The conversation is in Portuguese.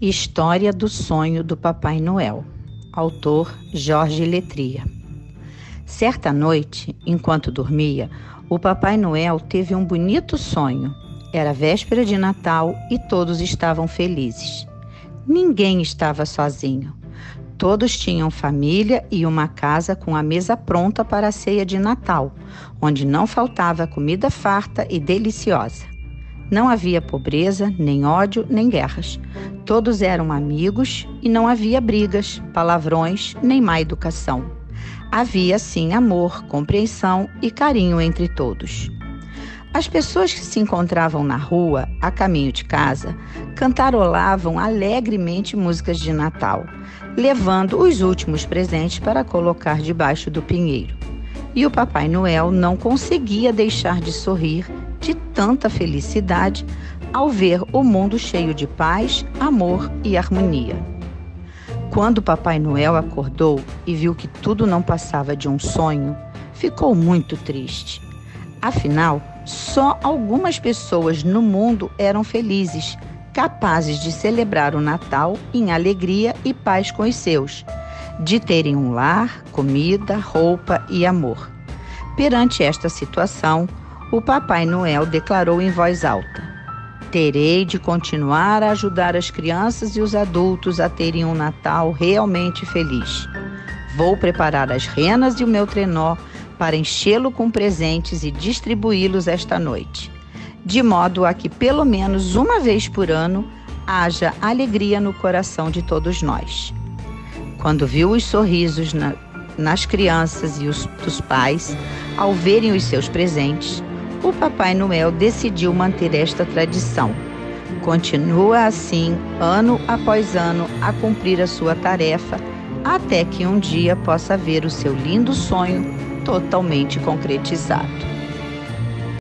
História do sonho do Papai Noel. Autor Jorge Letria. Certa noite, enquanto dormia, o Papai Noel teve um bonito sonho. Era véspera de Natal e todos estavam felizes. Ninguém estava sozinho. Todos tinham família e uma casa com a mesa pronta para a ceia de Natal, onde não faltava comida farta e deliciosa. Não havia pobreza, nem ódio, nem guerras. Todos eram amigos e não havia brigas, palavrões, nem má educação. Havia, sim, amor, compreensão e carinho entre todos. As pessoas que se encontravam na rua, a caminho de casa, cantarolavam alegremente músicas de Natal, levando os últimos presentes para colocar debaixo do pinheiro. E o Papai Noel não conseguia deixar de sorrir de tanta felicidade ao ver o mundo cheio de paz, amor e harmonia. Quando Papai Noel acordou e viu que tudo não passava de um sonho, ficou muito triste. Afinal, só algumas pessoas no mundo eram felizes, capazes de celebrar o Natal em alegria e paz com os seus, de terem um lar, comida, roupa e amor. Perante esta situação, o Papai Noel declarou em voz alta: Terei de continuar a ajudar as crianças e os adultos a terem um Natal realmente feliz. Vou preparar as renas e o meu trenó para enchê-lo com presentes e distribuí-los esta noite, de modo a que pelo menos uma vez por ano haja alegria no coração de todos nós. Quando viu os sorrisos na, nas crianças e os, dos pais ao verem os seus presentes, o Papai Noel decidiu manter esta tradição. Continua assim, ano após ano, a cumprir a sua tarefa, até que um dia possa ver o seu lindo sonho totalmente concretizado.